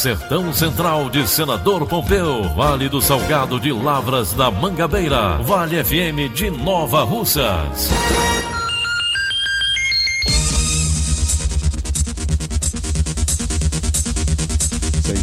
Sertão Central de Senador Pompeu, Vale do Salgado de Lavras da Mangabeira, Vale FM de Nova Russas.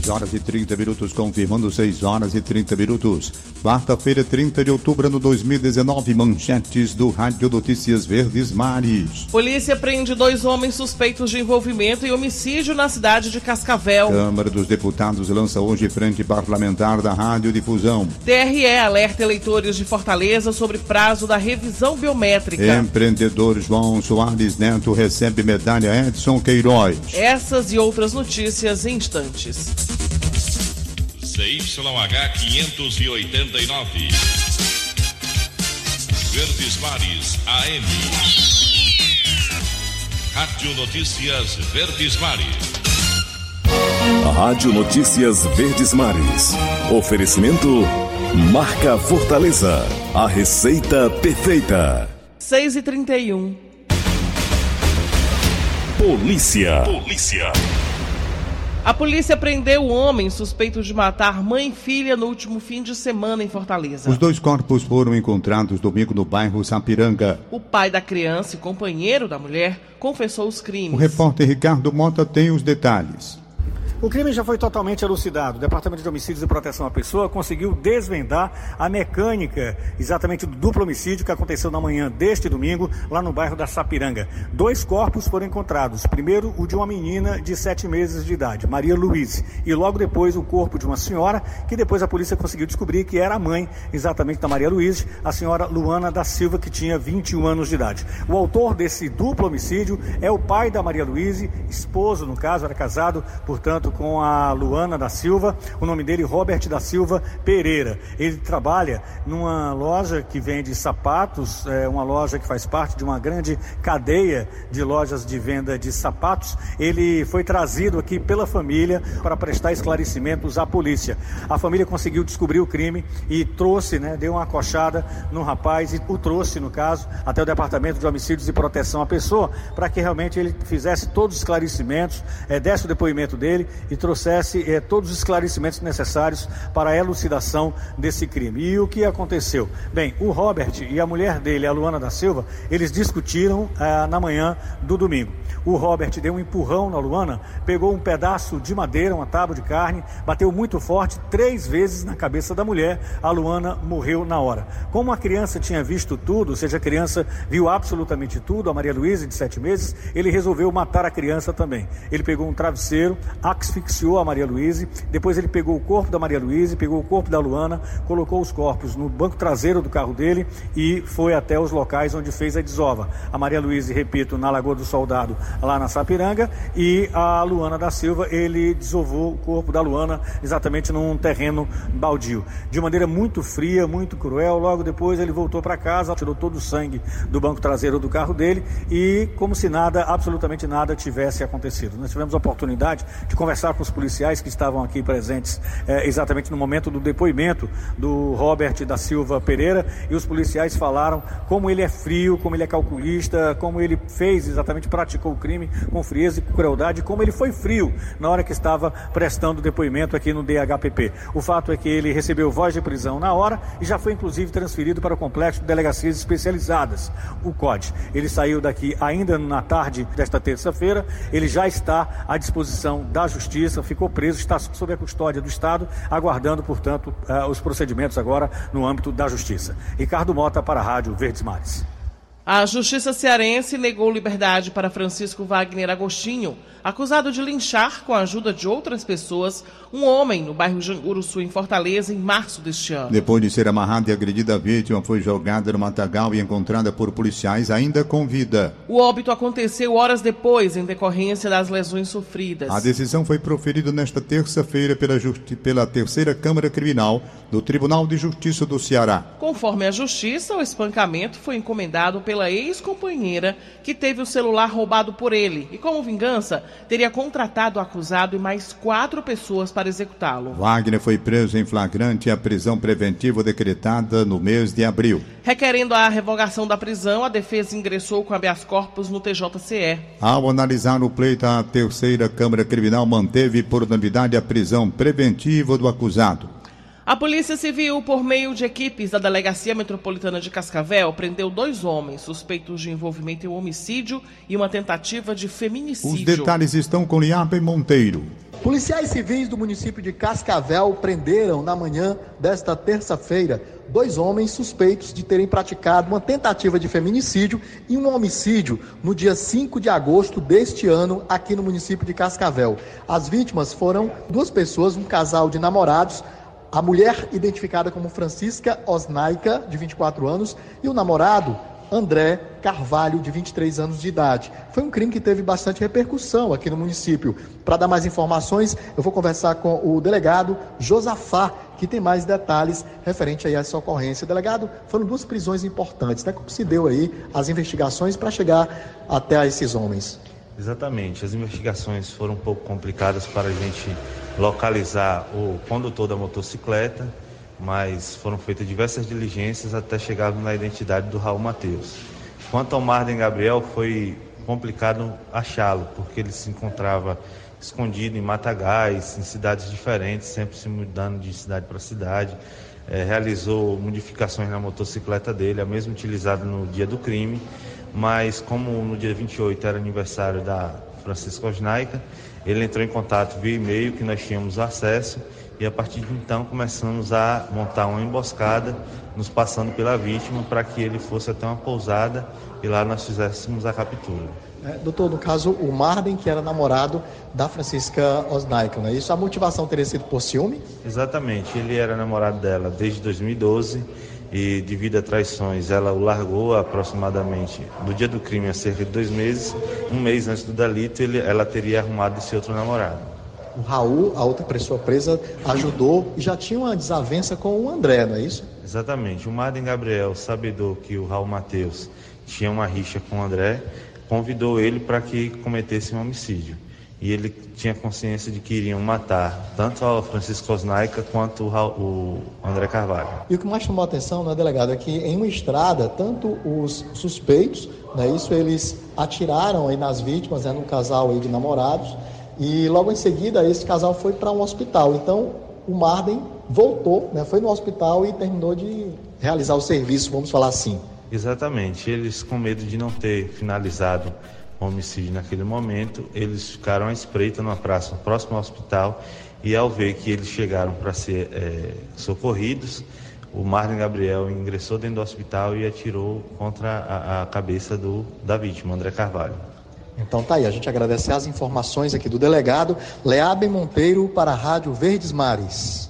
6 horas e 30 minutos, confirmando 6 horas e 30 minutos. Quarta-feira, 30 de outubro de 2019, manchetes do Rádio Notícias Verdes Mares. Polícia prende dois homens suspeitos de envolvimento em homicídio na cidade de Cascavel. Câmara dos Deputados lança hoje frente parlamentar da Radiodifusão. TRE alerta eleitores de Fortaleza sobre prazo da revisão biométrica. Empreendedor João Soares Neto recebe medalha Edson Queiroz. Essas e outras notícias em instantes. CYH 589. Verdes Mares AM. Rádio Notícias Verdes Mares. Rádio Notícias Verdes Mares. Oferecimento Marca Fortaleza. A receita perfeita. 6 e 31 Polícia. Polícia. A polícia prendeu o homem suspeito de matar mãe e filha no último fim de semana em Fortaleza. Os dois corpos foram encontrados domingo no bairro Sapiranga. O pai da criança e companheiro da mulher confessou os crimes. O repórter Ricardo Mota tem os detalhes. O crime já foi totalmente elucidado. O Departamento de Homicídios e Proteção à Pessoa conseguiu desvendar a mecânica exatamente do duplo homicídio que aconteceu na manhã deste domingo, lá no bairro da Sapiranga. Dois corpos foram encontrados. Primeiro, o de uma menina de sete meses de idade, Maria Luiz, e logo depois o corpo de uma senhora, que depois a polícia conseguiu descobrir que era a mãe exatamente da Maria Luiz, a senhora Luana da Silva, que tinha 21 anos de idade. O autor desse duplo homicídio é o pai da Maria Luiz, esposo, no caso, era casado, portanto, com a Luana da Silva, o nome dele Robert da Silva Pereira. Ele trabalha numa loja que vende sapatos, é uma loja que faz parte de uma grande cadeia de lojas de venda de sapatos. Ele foi trazido aqui pela família para prestar esclarecimentos à polícia. A família conseguiu descobrir o crime e trouxe, né, deu uma acochada no rapaz e o trouxe, no caso, até o Departamento de Homicídios e Proteção à Pessoa, para que realmente ele fizesse todos os esclarecimentos, é, desse o depoimento dele e trouxesse eh, todos os esclarecimentos necessários para a elucidação desse crime. E o que aconteceu? Bem, o Robert e a mulher dele, a Luana da Silva, eles discutiram ah, na manhã do domingo. O Robert deu um empurrão na Luana, pegou um pedaço de madeira, uma tábua de carne, bateu muito forte três vezes na cabeça da mulher. A Luana morreu na hora. Como a criança tinha visto tudo, ou seja, a criança viu absolutamente tudo, a Maria Luísa, de sete meses, ele resolveu matar a criança também. Ele pegou um travesseiro, asfixiou a Maria Luísa, depois ele pegou o corpo da Maria Luísa, pegou o corpo da Luana, colocou os corpos no banco traseiro do carro dele e foi até os locais onde fez a desova. A Maria Luísa, repito, na Lagoa do Soldado, lá na Sapiranga, e a Luana da Silva, ele desovou o corpo da Luana exatamente num terreno baldio. De maneira muito fria, muito cruel, logo depois ele voltou para casa, tirou todo o sangue do banco traseiro do carro dele e como se nada, absolutamente nada tivesse acontecido. Nós tivemos a oportunidade de conversar conversar com os policiais que estavam aqui presentes é, exatamente no momento do depoimento do Robert da Silva Pereira e os policiais falaram como ele é frio, como ele é calculista, como ele fez exatamente, praticou o crime com frieza e com crueldade, como ele foi frio na hora que estava prestando depoimento aqui no DHPP. O fato é que ele recebeu voz de prisão na hora e já foi inclusive transferido para o complexo de delegacias especializadas, o COD. Ele saiu daqui ainda na tarde desta terça-feira, ele já está à disposição da Justiça, ficou preso, está sob a custódia do Estado, aguardando, portanto, uh, os procedimentos agora no âmbito da Justiça. Ricardo Mota para a Rádio Verdes Mares. A Justiça Cearense negou liberdade para Francisco Wagner Agostinho, acusado de linchar, com a ajuda de outras pessoas, um homem no bairro Janguruçu, em Fortaleza, em março deste ano. Depois de ser amarrada e agredida, a vítima foi jogada no matagal e encontrada por policiais ainda com vida. O óbito aconteceu horas depois, em decorrência das lesões sofridas. A decisão foi proferida nesta terça-feira pela, pela terceira Câmara Criminal do Tribunal de Justiça do Ceará. Conforme a Justiça, o espancamento foi encomendado pela ex-companheira que teve o celular roubado por ele e, como vingança, teria contratado o acusado e mais quatro pessoas para executá-lo. Wagner foi preso em flagrante e a prisão preventiva decretada no mês de abril. Requerendo a revogação da prisão, a defesa ingressou com habeas corpus no TJCE. Ao analisar o pleito, a terceira Câmara Criminal manteve por unanimidade a prisão preventiva do acusado. A Polícia Civil, por meio de equipes da Delegacia Metropolitana de Cascavel, prendeu dois homens suspeitos de envolvimento em um homicídio e uma tentativa de feminicídio. Os detalhes estão com Liape Monteiro. Policiais civis do município de Cascavel prenderam na manhã desta terça-feira dois homens suspeitos de terem praticado uma tentativa de feminicídio e um homicídio no dia 5 de agosto deste ano aqui no município de Cascavel. As vítimas foram duas pessoas, um casal de namorados a mulher, identificada como Francisca Osnaica, de 24 anos, e o namorado, André Carvalho, de 23 anos de idade. Foi um crime que teve bastante repercussão aqui no município. Para dar mais informações, eu vou conversar com o delegado Josafá, que tem mais detalhes referente aí a essa ocorrência. Delegado, foram duas prisões importantes, né? Como se deu aí as investigações para chegar até a esses homens? Exatamente. As investigações foram um pouco complicadas para a gente localizar o condutor da motocicleta, mas foram feitas diversas diligências até chegar na identidade do Raul Mateus. Quanto ao Marden Gabriel, foi complicado achá-lo, porque ele se encontrava escondido em matagais, em cidades diferentes, sempre se mudando de cidade para cidade. É, realizou modificações na motocicleta dele, a mesma utilizada no dia do crime, mas como no dia 28 era aniversário da Francisco Osnaica, ele entrou em contato via e-mail que nós tínhamos acesso e a partir de então começamos a montar uma emboscada, nos passando pela vítima para que ele fosse até uma pousada e lá nós fizéssemos a captura. É, doutor, no caso, o Marden, que era namorado da Francisca Osnaik, não é isso? A motivação teria sido por ciúme? Exatamente, ele era namorado dela desde 2012 e devido a traições ela o largou aproximadamente do dia do crime há cerca de dois meses, um mês antes do delito ele, ela teria arrumado esse outro namorado. O Raul, a outra pessoa presa, ajudou e já tinha uma desavença com o André, não é isso? Exatamente. O Marden Gabriel, sabedor que o Raul Mateus tinha uma rixa com o André, convidou ele para que cometesse um homicídio e ele tinha consciência de que iriam matar tanto o Francisco Osnaica quanto o André Carvalho. E o que mais chamou a atenção, né, delegado, é que em uma estrada, tanto os suspeitos, né, isso eles atiraram aí nas vítimas, né, num casal aí de namorados, e logo em seguida esse casal foi para um hospital. Então o Marden voltou, né, foi no hospital e terminou de realizar o serviço, vamos falar assim. Exatamente, eles com medo de não ter finalizado homicídio naquele momento, eles ficaram à espreita numa praça próximo ao hospital e ao ver que eles chegaram para ser é, socorridos, o Marlon Gabriel ingressou dentro do hospital e atirou contra a, a cabeça do, da vítima, André Carvalho. Então tá aí, a gente agradece as informações aqui do delegado Leabe Monteiro para a Rádio Verdes Mares.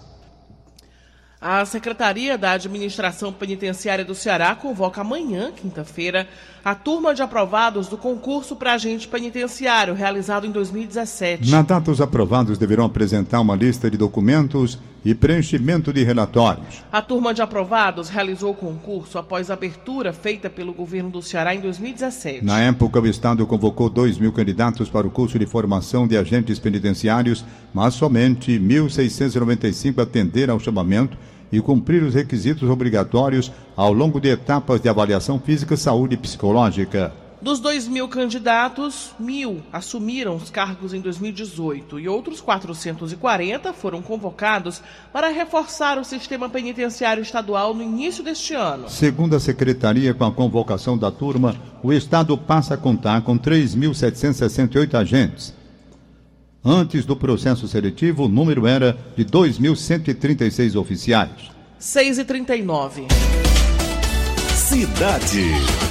A Secretaria da Administração Penitenciária do Ceará convoca amanhã, quinta-feira, a turma de aprovados do concurso para agente penitenciário realizado em 2017. Na data, os aprovados deverão apresentar uma lista de documentos e preenchimento de relatórios. A turma de aprovados realizou o concurso após a abertura feita pelo governo do Ceará em 2017. Na época, o Estado convocou 2 mil candidatos para o curso de formação de agentes penitenciários, mas somente 1.695 atenderam ao chamamento e cumprir os requisitos obrigatórios ao longo de etapas de avaliação física, saúde e psicológica. Dos 2 mil candidatos, mil assumiram os cargos em 2018 e outros 440 foram convocados para reforçar o sistema penitenciário estadual no início deste ano. Segundo a secretaria, com a convocação da turma, o Estado passa a contar com 3.768 agentes. Antes do processo seletivo, o número era de 2.136 oficiais. 6 e 39. Cidade.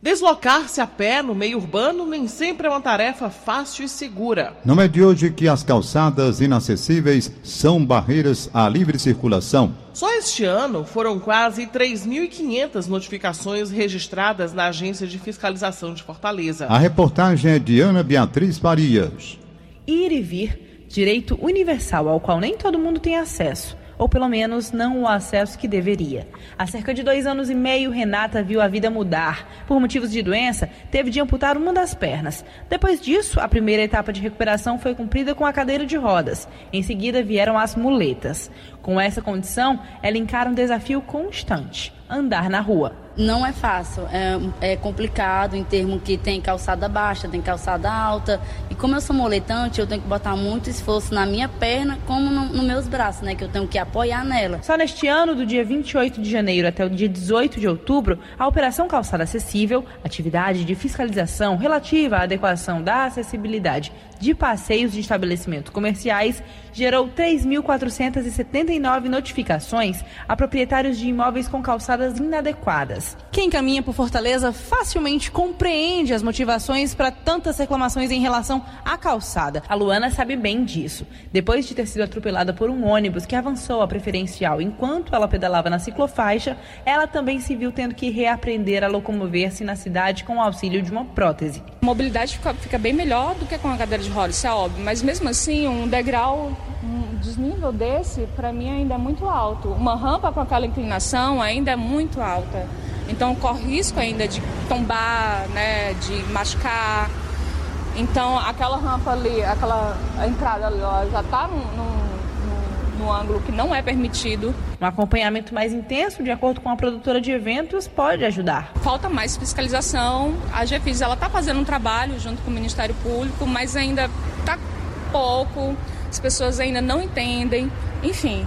Deslocar-se a pé no meio urbano nem sempre é uma tarefa fácil e segura. Não é de hoje que as calçadas inacessíveis são barreiras à livre circulação. Só este ano foram quase 3.500 notificações registradas na Agência de Fiscalização de Fortaleza. A reportagem é de Ana Beatriz Farias. Ir e vir, direito universal ao qual nem todo mundo tem acesso ou pelo menos não o acesso que deveria. Há cerca de dois anos e meio, Renata viu a vida mudar. Por motivos de doença, teve de amputar uma das pernas. Depois disso, a primeira etapa de recuperação foi cumprida com a cadeira de rodas. Em seguida, vieram as muletas. Com essa condição, ela encara um desafio constante: andar na rua. Não é fácil, é, é, complicado em termos que tem calçada baixa, tem calçada alta. E como eu sou moletante, eu tenho que botar muito esforço na minha perna, como nos no meus braços, né? Que eu tenho que apoiar nela. Só neste ano, do dia 28 de janeiro até o dia 18 de outubro, a Operação Calçada Acessível, atividade de fiscalização relativa à adequação da acessibilidade de passeios de estabelecimentos comerciais, gerou 3.479 notificações a proprietários de imóveis com calçadas inadequadas. Quem caminha por Fortaleza facilmente compreende as motivações para tantas reclamações em relação à calçada. A Luana sabe bem disso. Depois de ter sido atropelada por um ônibus que avançou a preferencial enquanto ela pedalava na ciclofaixa, ela também se viu tendo que reaprender a locomover-se na cidade com o auxílio de uma prótese. Mobilidade fica, fica bem melhor do que com a cadeira de rodas, isso é óbvio, mas mesmo assim, um degrau um desnível desse, para mim, ainda é muito alto. Uma rampa com aquela inclinação ainda é muito alta. Então, corre risco ainda de tombar, né, de machucar. Então, aquela rampa ali, aquela entrada ali, ó, já está num, num, num ângulo que não é permitido. Um acompanhamento mais intenso, de acordo com a produtora de eventos, pode ajudar. Falta mais fiscalização. A GFIS está fazendo um trabalho junto com o Ministério Público, mas ainda está pouco as pessoas ainda não entendem, enfim,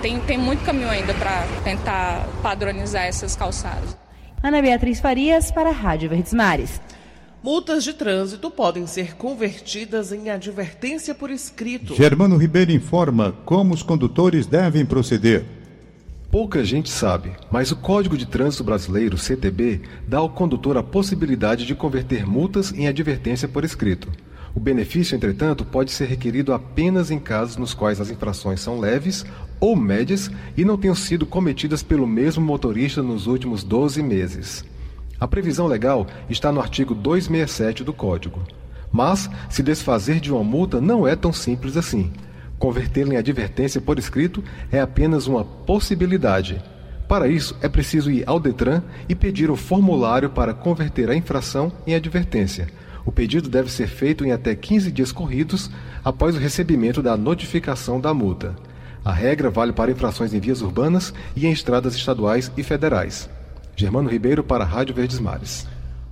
tem, tem muito caminho ainda para tentar padronizar essas calçadas. Ana Beatriz Farias para a Rádio Verdes Mares. Multas de trânsito podem ser convertidas em advertência por escrito. Germano Ribeiro informa como os condutores devem proceder. Pouca gente sabe, mas o Código de Trânsito Brasileiro, CTB, dá ao condutor a possibilidade de converter multas em advertência por escrito. O benefício, entretanto, pode ser requerido apenas em casos nos quais as infrações são leves ou médias e não tenham sido cometidas pelo mesmo motorista nos últimos 12 meses. A previsão legal está no artigo 267 do Código. Mas, se desfazer de uma multa não é tão simples assim. Convertê-la em advertência por escrito é apenas uma possibilidade. Para isso, é preciso ir ao Detran e pedir o formulário para converter a infração em advertência o pedido deve ser feito em até 15 dias corridos após o recebimento da notificação da multa. A regra vale para infrações em vias urbanas e em estradas estaduais e federais. Germano Ribeiro para a Rádio Verdes Mares.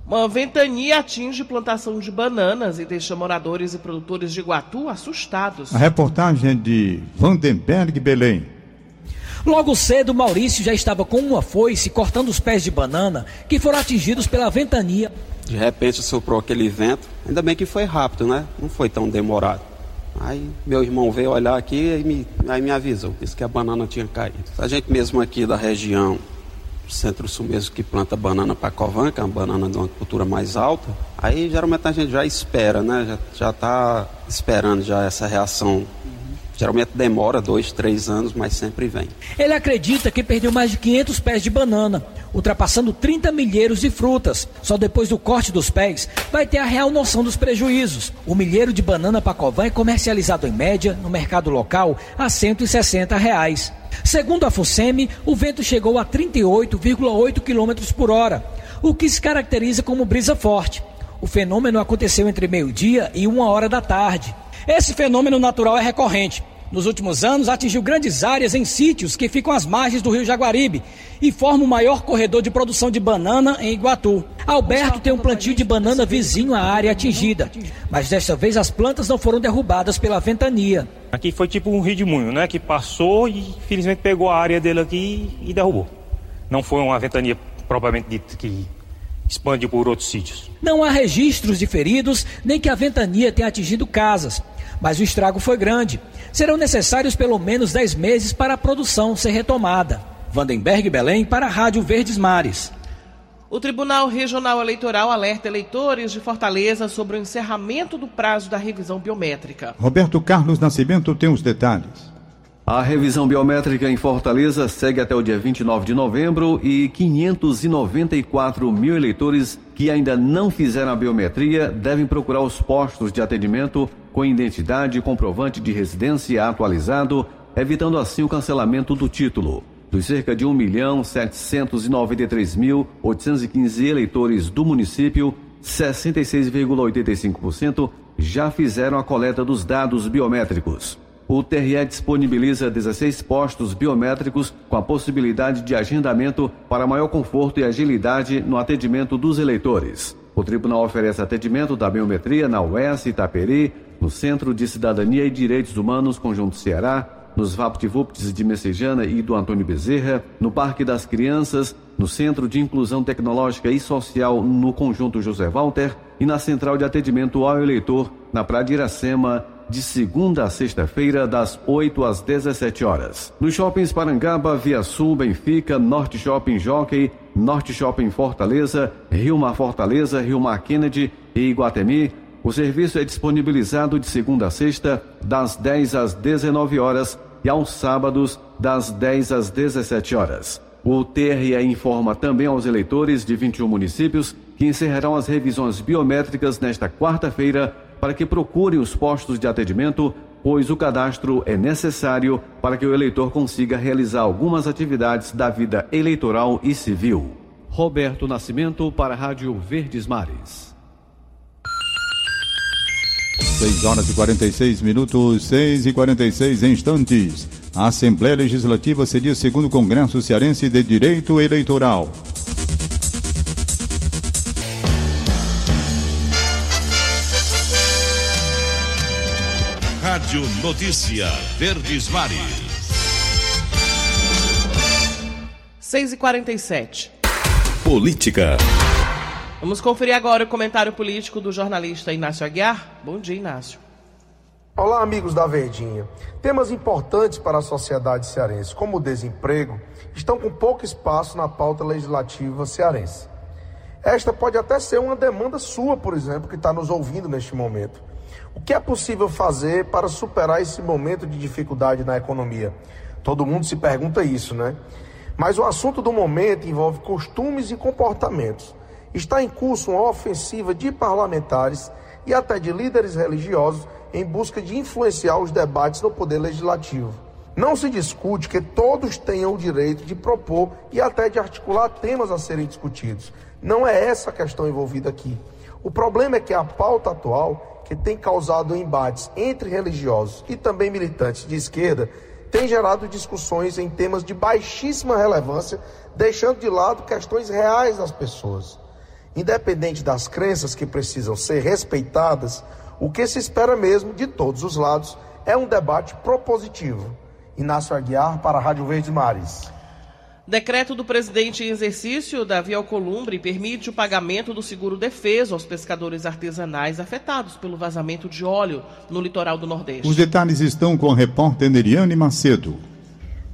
Uma ventania atinge plantação de bananas e deixa moradores e produtores de Iguatu assustados. A reportagem é de Vandenberg Belém. Logo cedo, Maurício já estava com uma foice cortando os pés de banana que foram atingidos pela ventania. De repente soprou aquele vento, ainda bem que foi rápido, né? Não foi tão demorado. Aí meu irmão veio olhar aqui e me, aí me avisou, disse que a banana tinha caído. A gente mesmo aqui da região, centro-sul mesmo, que planta banana para covan, que é uma banana de uma cultura mais alta, aí geralmente a gente já espera, né? Já, já tá esperando já essa reação Geralmente demora dois, três anos, mas sempre vem. Ele acredita que perdeu mais de 500 pés de banana, ultrapassando 30 milheiros de frutas. Só depois do corte dos pés vai ter a real noção dos prejuízos. O milheiro de banana Pacovan é comercializado em média no mercado local a 160 reais. Segundo a FUSEMI, o vento chegou a 38,8 km por hora, o que se caracteriza como brisa forte. O fenômeno aconteceu entre meio-dia e uma hora da tarde. Esse fenômeno natural é recorrente. Nos últimos anos, atingiu grandes áreas em sítios que ficam às margens do rio Jaguaribe e forma o maior corredor de produção de banana em Iguatu. Alberto tem um plantio de banana vizinho à área atingida, mas desta vez as plantas não foram derrubadas pela ventania. Aqui foi tipo um rio de moinho, né? Que passou e felizmente pegou a área dele aqui e derrubou. Não foi uma ventania propriamente dita que expande por outros sítios. Não há registros de feridos, nem que a ventania tenha atingido casas, mas o estrago foi grande. Serão necessários pelo menos 10 meses para a produção ser retomada. Vandenberg Belém para a Rádio Verdes Mares. O Tribunal Regional Eleitoral alerta eleitores de Fortaleza sobre o encerramento do prazo da revisão biométrica. Roberto Carlos Nascimento tem os detalhes. A revisão biométrica em Fortaleza segue até o dia 29 de novembro e 594 mil eleitores que ainda não fizeram a biometria devem procurar os postos de atendimento com identidade e comprovante de residência atualizado, evitando assim o cancelamento do título. Dos cerca de 1 milhão 793 mil 815 eleitores do município, 66,85% já fizeram a coleta dos dados biométricos o TRE disponibiliza 16 postos biométricos com a possibilidade de agendamento para maior conforto e agilidade no atendimento dos eleitores. O tribunal oferece atendimento da biometria na UES Itaperi, no Centro de Cidadania e Direitos Humanos Conjunto Ceará, nos VaptVupts de Messejana e do Antônio Bezerra, no Parque das Crianças, no Centro de Inclusão Tecnológica e Social no Conjunto José Walter e na Central de Atendimento ao Eleitor, na Praia de Iracema, de segunda a sexta-feira, das 8 às 17 horas. Nos shoppings Parangaba, Via Sul, Benfica, Norte Shopping Jockey, Norte Shopping Fortaleza, Rio Mar Fortaleza, Rio Mar Kennedy e Iguatemi, o serviço é disponibilizado de segunda a sexta, das 10 às 19 horas e aos sábados, das 10 às 17 horas. O TRE informa também aos eleitores de 21 municípios que encerrarão as revisões biométricas nesta quarta-feira para que procurem os postos de atendimento, pois o cadastro é necessário para que o eleitor consiga realizar algumas atividades da vida eleitoral e civil. Roberto Nascimento para a Rádio Verdes Mares. 6 horas e 46 minutos, 6 e 46 instantes. A Assembleia Legislativa seria o segundo Congresso Cearense de Direito Eleitoral. Rádio Notícia Verdes Mares. 6 e 47 Política. Vamos conferir agora o comentário político do jornalista Inácio Aguiar. Bom dia, Inácio. Olá, amigos da Verdinha. Temas importantes para a sociedade cearense, como o desemprego, estão com pouco espaço na pauta legislativa cearense. Esta pode até ser uma demanda sua, por exemplo, que está nos ouvindo neste momento. O que é possível fazer para superar esse momento de dificuldade na economia? Todo mundo se pergunta isso, né? Mas o assunto do momento envolve costumes e comportamentos. Está em curso uma ofensiva de parlamentares e até de líderes religiosos em busca de influenciar os debates no poder legislativo. Não se discute que todos tenham o direito de propor e até de articular temas a serem discutidos. Não é essa a questão envolvida aqui. O problema é que a pauta atual que tem causado embates entre religiosos e também militantes de esquerda, tem gerado discussões em temas de baixíssima relevância, deixando de lado questões reais das pessoas. Independente das crenças que precisam ser respeitadas, o que se espera mesmo de todos os lados é um debate propositivo. Inácio Aguiar para a Rádio Verde Mares. Decreto do presidente em exercício, Davi Alcolumbre, permite o pagamento do seguro defeso aos pescadores artesanais afetados pelo vazamento de óleo no litoral do Nordeste. Os detalhes estão com a repórter Neriane Macedo.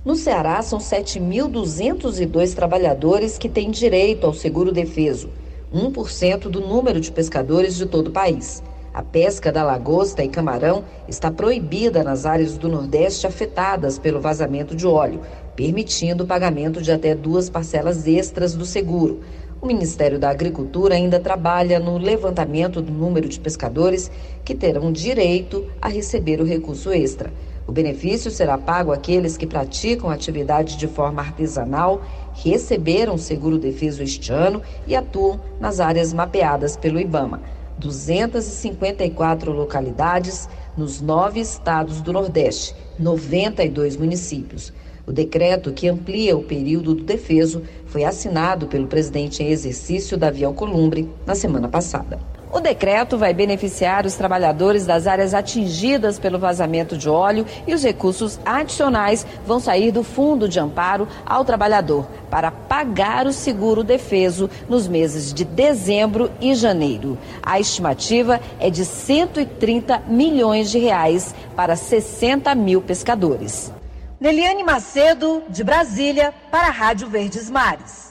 No Ceará, são 7.202 trabalhadores que têm direito ao seguro defeso, 1% do número de pescadores de todo o país. A pesca da lagosta e camarão está proibida nas áreas do Nordeste afetadas pelo vazamento de óleo, permitindo o pagamento de até duas parcelas extras do seguro. O Ministério da Agricultura ainda trabalha no levantamento do número de pescadores que terão direito a receber o recurso extra. O benefício será pago àqueles que praticam atividade de forma artesanal, receberam seguro defeso este ano e atuam nas áreas mapeadas pelo IBAMA. 254 localidades nos nove estados do Nordeste, 92 municípios. O decreto que amplia o período do defeso foi assinado pelo presidente em exercício Davi Alcolumbre na semana passada. O decreto vai beneficiar os trabalhadores das áreas atingidas pelo vazamento de óleo e os recursos adicionais vão sair do Fundo de Amparo ao Trabalhador para pagar o seguro defeso nos meses de dezembro e janeiro. A estimativa é de 130 milhões de reais para 60 mil pescadores. Neliane Macedo, de Brasília, para a Rádio Verdes Mares.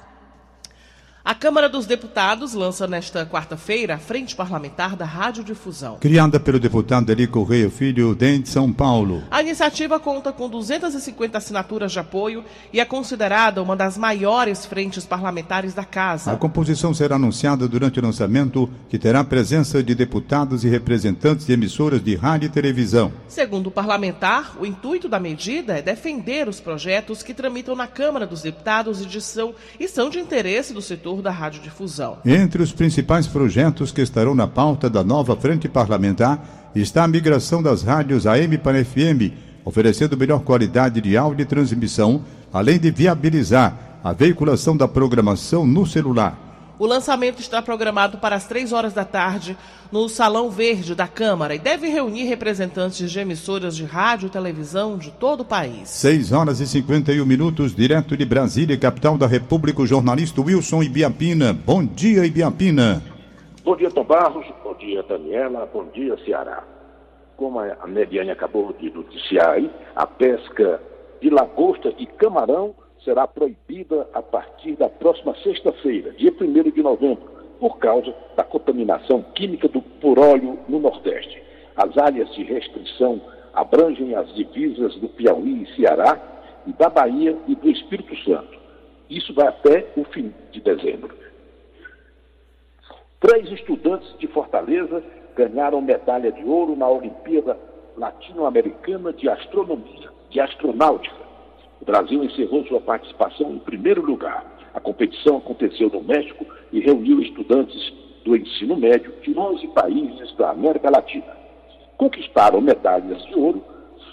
A Câmara dos Deputados lança nesta quarta-feira a Frente Parlamentar da Radiodifusão. Criada pelo deputado Eli Correia Filho, de São Paulo. A iniciativa conta com 250 assinaturas de apoio e é considerada uma das maiores frentes parlamentares da Casa. A composição será anunciada durante o lançamento, que terá presença de deputados e representantes de emissoras de rádio e televisão. Segundo o parlamentar, o intuito da medida é defender os projetos que tramitam na Câmara dos Deputados e, de são, e são de interesse do setor da radiodifusão. Entre os principais projetos que estarão na pauta da nova frente parlamentar está a migração das rádios AM para FM, oferecendo melhor qualidade de áudio e transmissão, além de viabilizar a veiculação da programação no celular. O lançamento está programado para as três horas da tarde no Salão Verde da Câmara e deve reunir representantes de emissoras de rádio e televisão de todo o país. 6 horas e 51 minutos, direto de Brasília, capital da República, o jornalista Wilson Ibiapina. Bom dia, Ibiapina. Bom dia, Tom Barros. Bom dia, Daniela. Bom dia, Ceará. Como a Mediane acabou de noticiar aí, a pesca de lagosta e camarão será proibida a partir da próxima sexta-feira, dia 1 de novembro, por causa da contaminação química do, por óleo no Nordeste. As áreas de restrição abrangem as divisas do Piauí e Ceará, e da Bahia e do Espírito Santo. Isso vai até o fim de dezembro. Três estudantes de Fortaleza ganharam medalha de ouro na Olimpíada Latino-Americana de Astronomia, de Astronáutica. Brasil encerrou sua participação em primeiro lugar. A competição aconteceu no México e reuniu estudantes do ensino médio de 11 países da América Latina. Conquistaram medalhas de ouro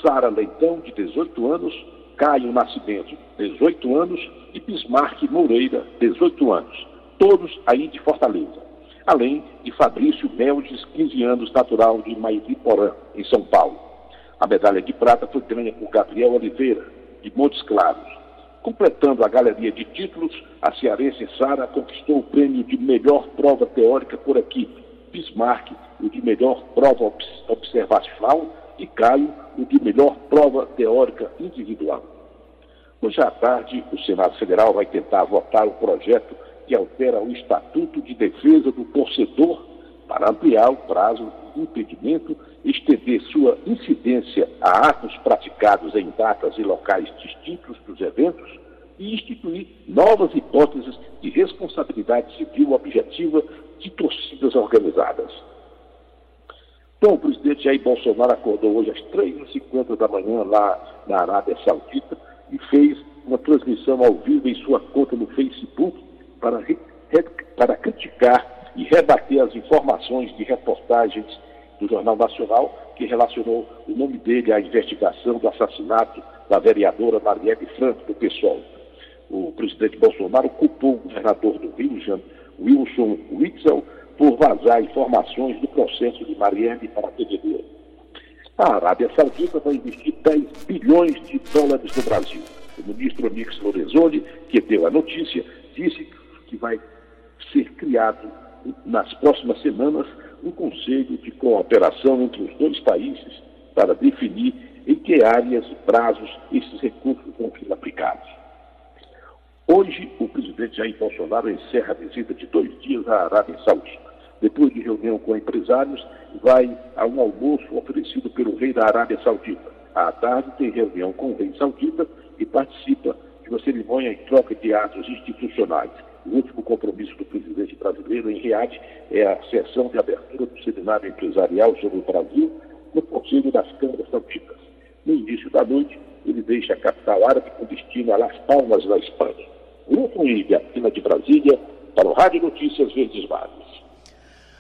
Sara Leitão, de 18 anos, Caio Nascimento, 18 anos, e Bismarck Moreira, 18 anos, todos aí de Fortaleza. Além de Fabrício Meldes, 15 anos, natural de Mairiporã, em São Paulo. A medalha de prata foi ganha por Gabriel Oliveira, de Montes Claros. Completando a galeria de títulos, a cearense Sara conquistou o prêmio de melhor prova teórica por equipe, Bismarck o de melhor prova observacional e Caio o de melhor prova teórica individual. Hoje à tarde, o Senado Federal vai tentar votar o projeto que altera o Estatuto de Defesa do Torcedor para ampliar o prazo de impedimento, estender sua incidência a atos praticados em datas e locais distintos dos eventos e instituir novas hipóteses de responsabilidade civil objetiva de torcidas organizadas. Então, o presidente Jair Bolsonaro acordou hoje às 3h50 da manhã lá na Arábia Saudita e fez uma transmissão ao vivo em sua conta no Facebook para, para criticar e rebater as informações de reportagens do Jornal Nacional que relacionou o nome dele à investigação do assassinato da vereadora Marielle Franco, do PSOL. O presidente Bolsonaro culpou o governador do Rio, Wilson Witzel, por vazar informações do processo de Marielle para a TVD. A Arábia Saudita vai investir 10 bilhões de dólares no Brasil. O ministro Onix Lorenzoni, que deu a notícia, disse que vai ser criado nas próximas semanas um conselho de cooperação entre os dois países para definir em que áreas e prazos esses recursos vão ser aplicados. Hoje, o presidente Jair Bolsonaro encerra a visita de dois dias à Arábia Saudita. Depois de reunião com empresários, vai a um almoço oferecido pelo rei da Arábia Saudita. À tarde, tem reunião com o rei saudita e participa de uma cerimônia em troca de atos institucionais. O último compromisso do presidente brasileiro em Riad é a sessão de abertura do seminário empresarial sobre o Brasil no Conselho das Câmaras Sauditas. No início da noite, ele deixa a capital árabe com destino a Las Palmas, na Espanha. Grupo Ilha, Pina de Brasília, para o Rádio Notícias Verdes Mares.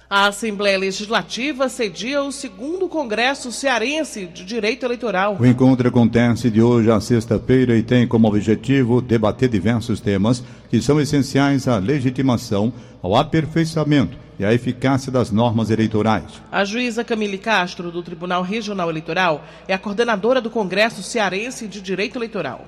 A Assembleia Legislativa cedia o segundo Congresso Cearense de Direito Eleitoral. O encontro acontece de hoje à sexta-feira e tem como objetivo debater diversos temas que são essenciais à legitimação, ao aperfeiçoamento e à eficácia das normas eleitorais. A juíza Camille Castro, do Tribunal Regional Eleitoral, é a coordenadora do Congresso Cearense de Direito Eleitoral.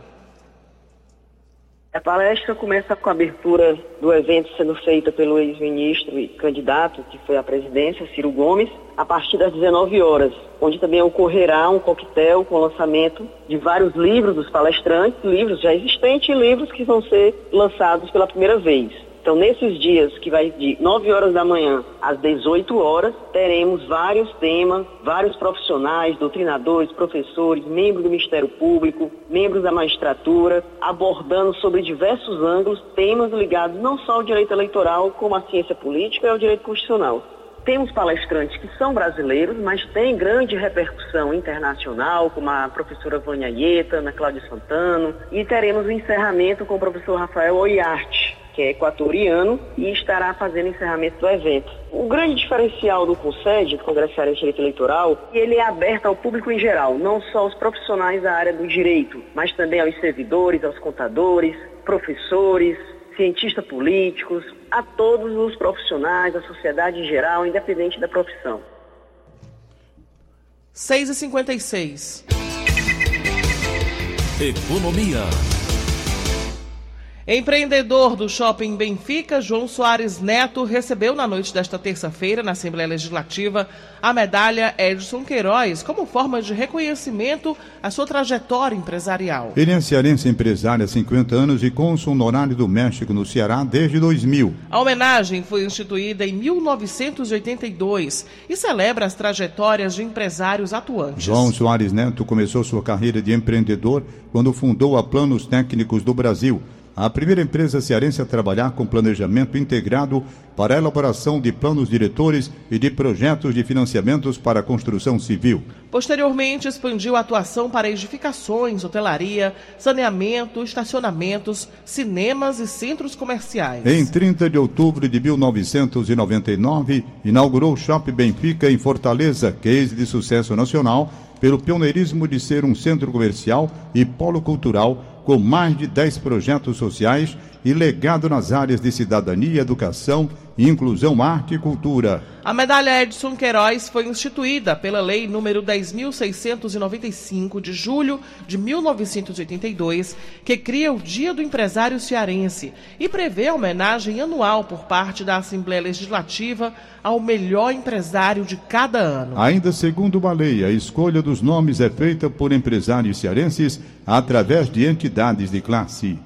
A palestra começa com a abertura do evento sendo feita pelo ex-ministro e candidato, que foi à presidência, Ciro Gomes, a partir das 19 horas, onde também ocorrerá um coquetel com lançamento de vários livros dos palestrantes, livros já existentes e livros que vão ser lançados pela primeira vez. Então, nesses dias, que vai de 9 horas da manhã às 18 horas, teremos vários temas, vários profissionais, doutrinadores, professores, membros do Ministério Público, membros da magistratura, abordando sobre diversos ângulos temas ligados não só ao direito eleitoral, como à ciência política e ao direito constitucional. Temos palestrantes que são brasileiros, mas têm grande repercussão internacional, como a professora Vânia Ieta, Ana Cláudia Santano, e teremos o encerramento com o professor Rafael Oiarte, que é equatoriano e estará fazendo encerramento do evento. O grande diferencial do CONSED, do de Direito Eleitoral, é ele é aberto ao público em geral, não só aos profissionais da área do direito, mas também aos servidores, aos contadores, professores, cientistas políticos, a todos os profissionais, a sociedade em geral, independente da profissão. 6 e 56 Economia. Empreendedor do Shopping Benfica, João Soares Neto, recebeu na noite desta terça-feira, na Assembleia Legislativa, a medalha Edson Queiroz como forma de reconhecimento à sua trajetória empresarial. Ele é cearense empresário há 50 anos e cônsul honorário do México no Ceará desde 2000. A homenagem foi instituída em 1982 e celebra as trajetórias de empresários atuantes. João Soares Neto começou sua carreira de empreendedor quando fundou a Planos Técnicos do Brasil a primeira empresa cearense a trabalhar com planejamento integrado para a elaboração de planos diretores e de projetos de financiamentos para a construção civil. Posteriormente, expandiu a atuação para edificações, hotelaria, saneamento, estacionamentos, cinemas e centros comerciais. Em 30 de outubro de 1999, inaugurou o Shopping Benfica em Fortaleza, case de sucesso nacional, pelo pioneirismo de ser um centro comercial e polo cultural com mais de 10 projetos sociais e legado nas áreas de cidadania, educação, inclusão, arte e cultura. A medalha Edson Queiroz foi instituída pela Lei número 10.695 de julho de 1982, que cria o Dia do Empresário Cearense e prevê a homenagem anual por parte da Assembleia Legislativa ao melhor empresário de cada ano. Ainda segundo uma lei, a escolha dos nomes é feita por empresários cearenses através de entidades de classe.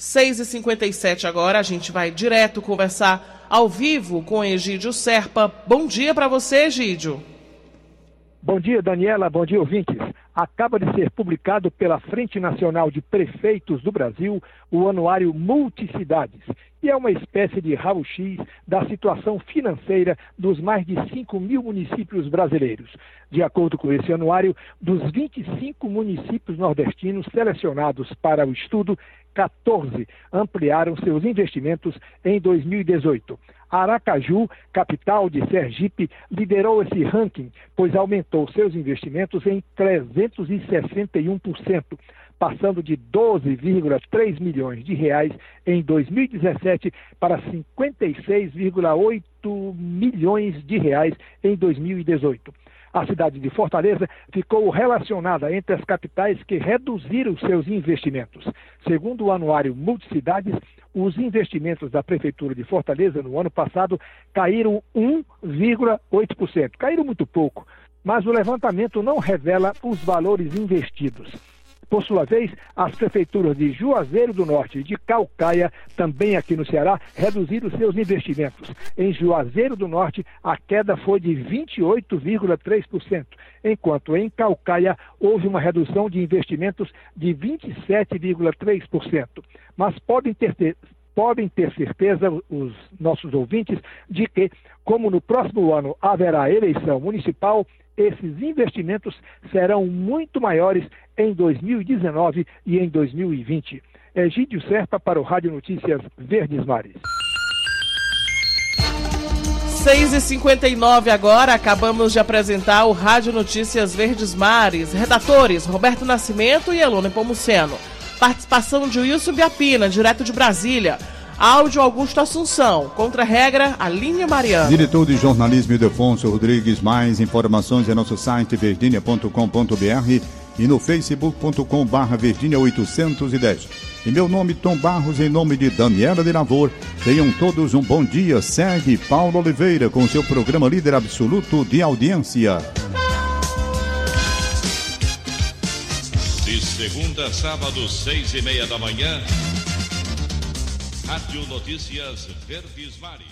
6h57 agora, a gente vai direto conversar ao vivo com Egídio Serpa. Bom dia para você, Egídio. Bom dia, Daniela. Bom dia, ouvintes. Acaba de ser publicado pela Frente Nacional de Prefeitos do Brasil o Anuário Multicidades, e é uma espécie de raio-x da situação financeira dos mais de 5 mil municípios brasileiros. De acordo com esse anuário, dos 25 municípios nordestinos selecionados para o estudo, 14 ampliaram seus investimentos em 2018. Aracaju, capital de Sergipe, liderou esse ranking, pois aumentou seus investimentos em 361%, passando de 12,3 milhões de reais em 2017 para 56,8 milhões de reais em 2018. A cidade de Fortaleza ficou relacionada entre as capitais que reduziram seus investimentos. Segundo o anuário Multicidades, os investimentos da Prefeitura de Fortaleza no ano passado caíram 1,8%. Caíram muito pouco, mas o levantamento não revela os valores investidos. Por sua vez, as prefeituras de Juazeiro do Norte e de Calcaia, também aqui no Ceará, reduziram seus investimentos. Em Juazeiro do Norte, a queda foi de 28,3%, enquanto em Calcaia houve uma redução de investimentos de 27,3%. Mas podem ter, podem ter certeza, os nossos ouvintes, de que, como no próximo ano haverá eleição municipal, esses investimentos serão muito maiores em 2019 e em 2020. Egídio Serpa para o Rádio Notícias Verdes Mares. 6h59 agora, acabamos de apresentar o Rádio Notícias Verdes Mares. Redatores Roberto Nascimento e Elone Pomuceno. Participação de Wilson Biapina, direto de Brasília. Áudio Augusto Assunção. Contra a regra, Aline Mariano. Diretor de jornalismo Ildefonso Rodrigues. Mais informações em nosso site verdinha.com.br e no facebook.com barra verdinha 810. Em meu nome, Tom Barros, em nome de Daniela de Lavor, tenham todos um bom dia. Segue Paulo Oliveira com seu programa líder absoluto de audiência. Segunda sábado, seis e meia da manhã. Rádio Notícias Verdes Mares.